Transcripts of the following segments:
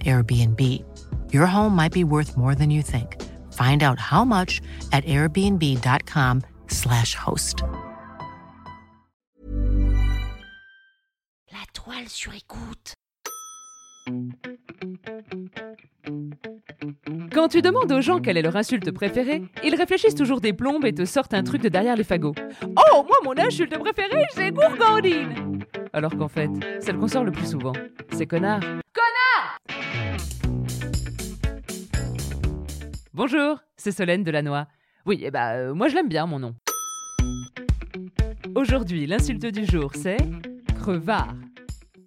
Airbnb. Your home might be worth more than you think. Find out how much at airbnb.com/slash host. La toile sur écoute. Quand tu demandes aux gens quelle est leur insulte préférée, ils réfléchissent toujours des plombes et te sortent un truc de derrière les fagots. Oh, moi, mon insulte préférée, c'est gourgandine Alors qu'en fait, celle qu'on sort le plus souvent, c'est. Connard Bonjour, c'est Solène Delannoy. Oui, et bah, euh, moi je l'aime bien, mon nom. Aujourd'hui, l'insulte du jour, c'est crevard.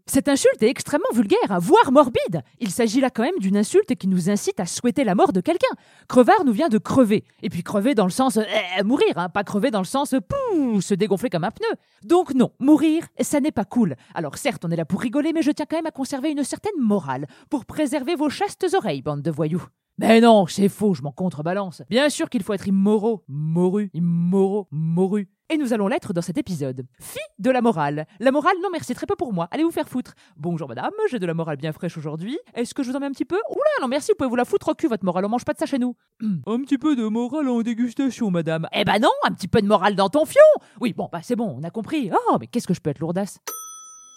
Cette insulte est extrêmement vulgaire, hein, voire morbide. Il s'agit là quand même d'une insulte qui nous incite à souhaiter la mort de quelqu'un. Crevard nous vient de crever. Et puis crever dans le sens euh, mourir, hein, pas crever dans le sens pouh, se dégonfler comme un pneu. Donc non, mourir, ça n'est pas cool. Alors certes, on est là pour rigoler, mais je tiens quand même à conserver une certaine morale pour préserver vos chastes oreilles, bande de voyous. Mais non, c'est faux, je m'en contrebalance. Bien sûr qu'il faut être immoraux, moru, immoraux, moru. Et nous allons l'être dans cet épisode. Fille de la morale. La morale, non merci, très peu pour moi. Allez vous faire foutre. Bonjour madame, j'ai de la morale bien fraîche aujourd'hui. Est-ce que je vous en mets un petit peu? Oula, non merci, vous pouvez vous la foutre au cul, votre morale, on mange pas de ça chez nous. un petit peu de morale en dégustation, madame. Eh ben non, un petit peu de morale dans ton fion Oui, bon, bah c'est bon, on a compris. Oh, mais qu'est-ce que je peux être lourdasse?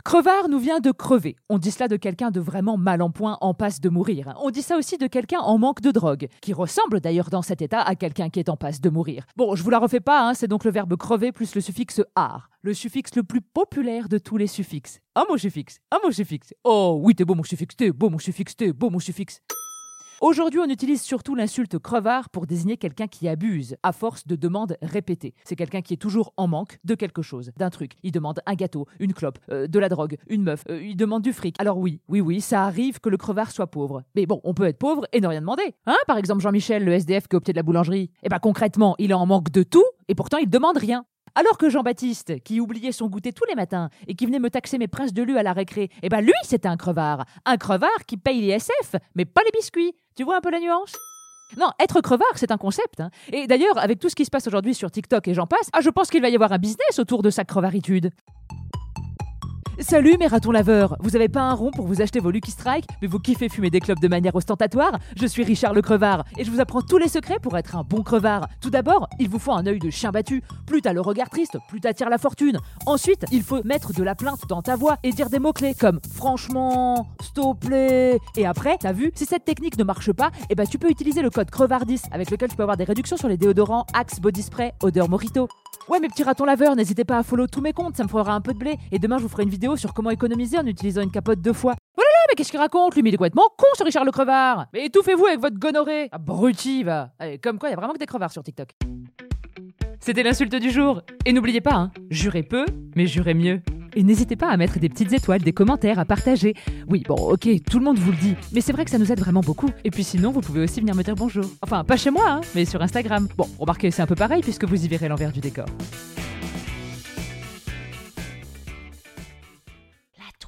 Crevard nous vient de crever. On dit cela de quelqu'un de vraiment mal en point, en passe de mourir. On dit ça aussi de quelqu'un en manque de drogue, qui ressemble d'ailleurs dans cet état à quelqu'un qui est en passe de mourir. Bon, je vous la refais pas, hein, c'est donc le verbe crever plus le suffixe ar, le suffixe le plus populaire de tous les suffixes. Un mot suffixe, un mot suffixe. Oh oui, t'es beau mon suffixe, t'es beau mon suffixe, t'es beau mon suffixe. Aujourd'hui, on utilise surtout l'insulte crevard pour désigner quelqu'un qui abuse, à force de demandes répétées. C'est quelqu'un qui est toujours en manque de quelque chose, d'un truc. Il demande un gâteau, une clope, euh, de la drogue, une meuf, euh, il demande du fric. Alors oui, oui, oui, ça arrive que le crevard soit pauvre. Mais bon, on peut être pauvre et ne rien demander. Hein Par exemple, Jean-Michel, le SDF qui au pied de la boulangerie. Eh ben concrètement, il est en manque de tout et pourtant il demande rien. Alors que Jean-Baptiste, qui oubliait son goûter tous les matins et qui venait me taxer mes princes de lu à la récré, eh ben lui, c'était un crevard. Un crevard qui paye les SF, mais pas les biscuits. Tu vois un peu la nuance? Non, être crevard, c'est un concept. hein. Et d'ailleurs, avec tout ce qui se passe aujourd'hui sur TikTok et j'en passe, ah, je pense qu'il va y avoir un business autour de sa crevaritude. Salut mes ratons laveurs Vous avez pas un rond pour vous acheter vos Lucky Strike, mais vous kiffez fumer des clopes de manière ostentatoire? Je suis Richard le crevard, et je vous apprends tous les secrets pour être un bon crevard. Tout d'abord, il vous faut un œil de chien battu. Plus t'as le regard triste, plus t'attires la fortune. Ensuite, il faut mettre de la plainte dans ta voix et dire des mots-clés comme « franchement »,« s'il te plaît ». Et après, t'as vu, si cette technique ne marche pas, eh ben tu peux utiliser le code crevardis avec lequel tu peux avoir des réductions sur les déodorants Axe Body Spray Odeur Mojito. Ouais, mes petits ratons laveurs, n'hésitez pas à follow tous mes comptes, ça me fera un peu de blé. Et demain, je vous ferai une vidéo sur comment économiser en utilisant une capote deux fois. Oh là là, mais qu'est-ce qu'il raconte Lui, il est complètement con, ce Richard le crevard Mais étouffez-vous avec votre gonorrhée Abruti, va Allez, Comme quoi, il y a vraiment que des crevards sur TikTok. C'était l'insulte du jour. Et n'oubliez pas, hein, jurez peu, mais jurez mieux. Et n'hésitez pas à mettre des petites étoiles, des commentaires, à partager. Oui, bon, ok, tout le monde vous le dit, mais c'est vrai que ça nous aide vraiment beaucoup. Et puis sinon, vous pouvez aussi venir me dire bonjour. Enfin, pas chez moi, hein, mais sur Instagram. Bon, remarquez, c'est un peu pareil puisque vous y verrez l'envers du décor.